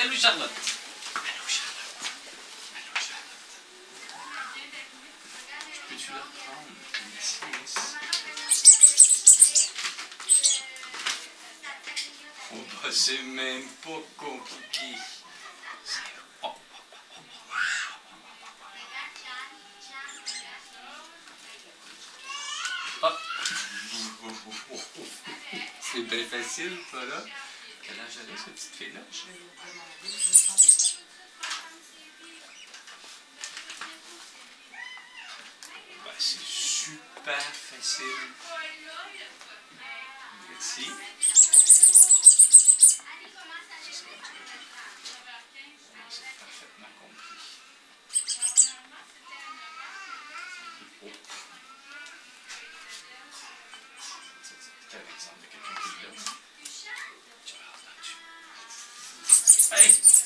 Allô, Charlotte. Allô, Charlotte. Allô, Charlotte. Peux-tu? Merci, merci. Oh, bah, c'est même pas compliqué. C'est-. Ah. C'est bien facile, ça, là? Quel âge elle a, cette petite fille-là? Ben, c'est super facile. Hey!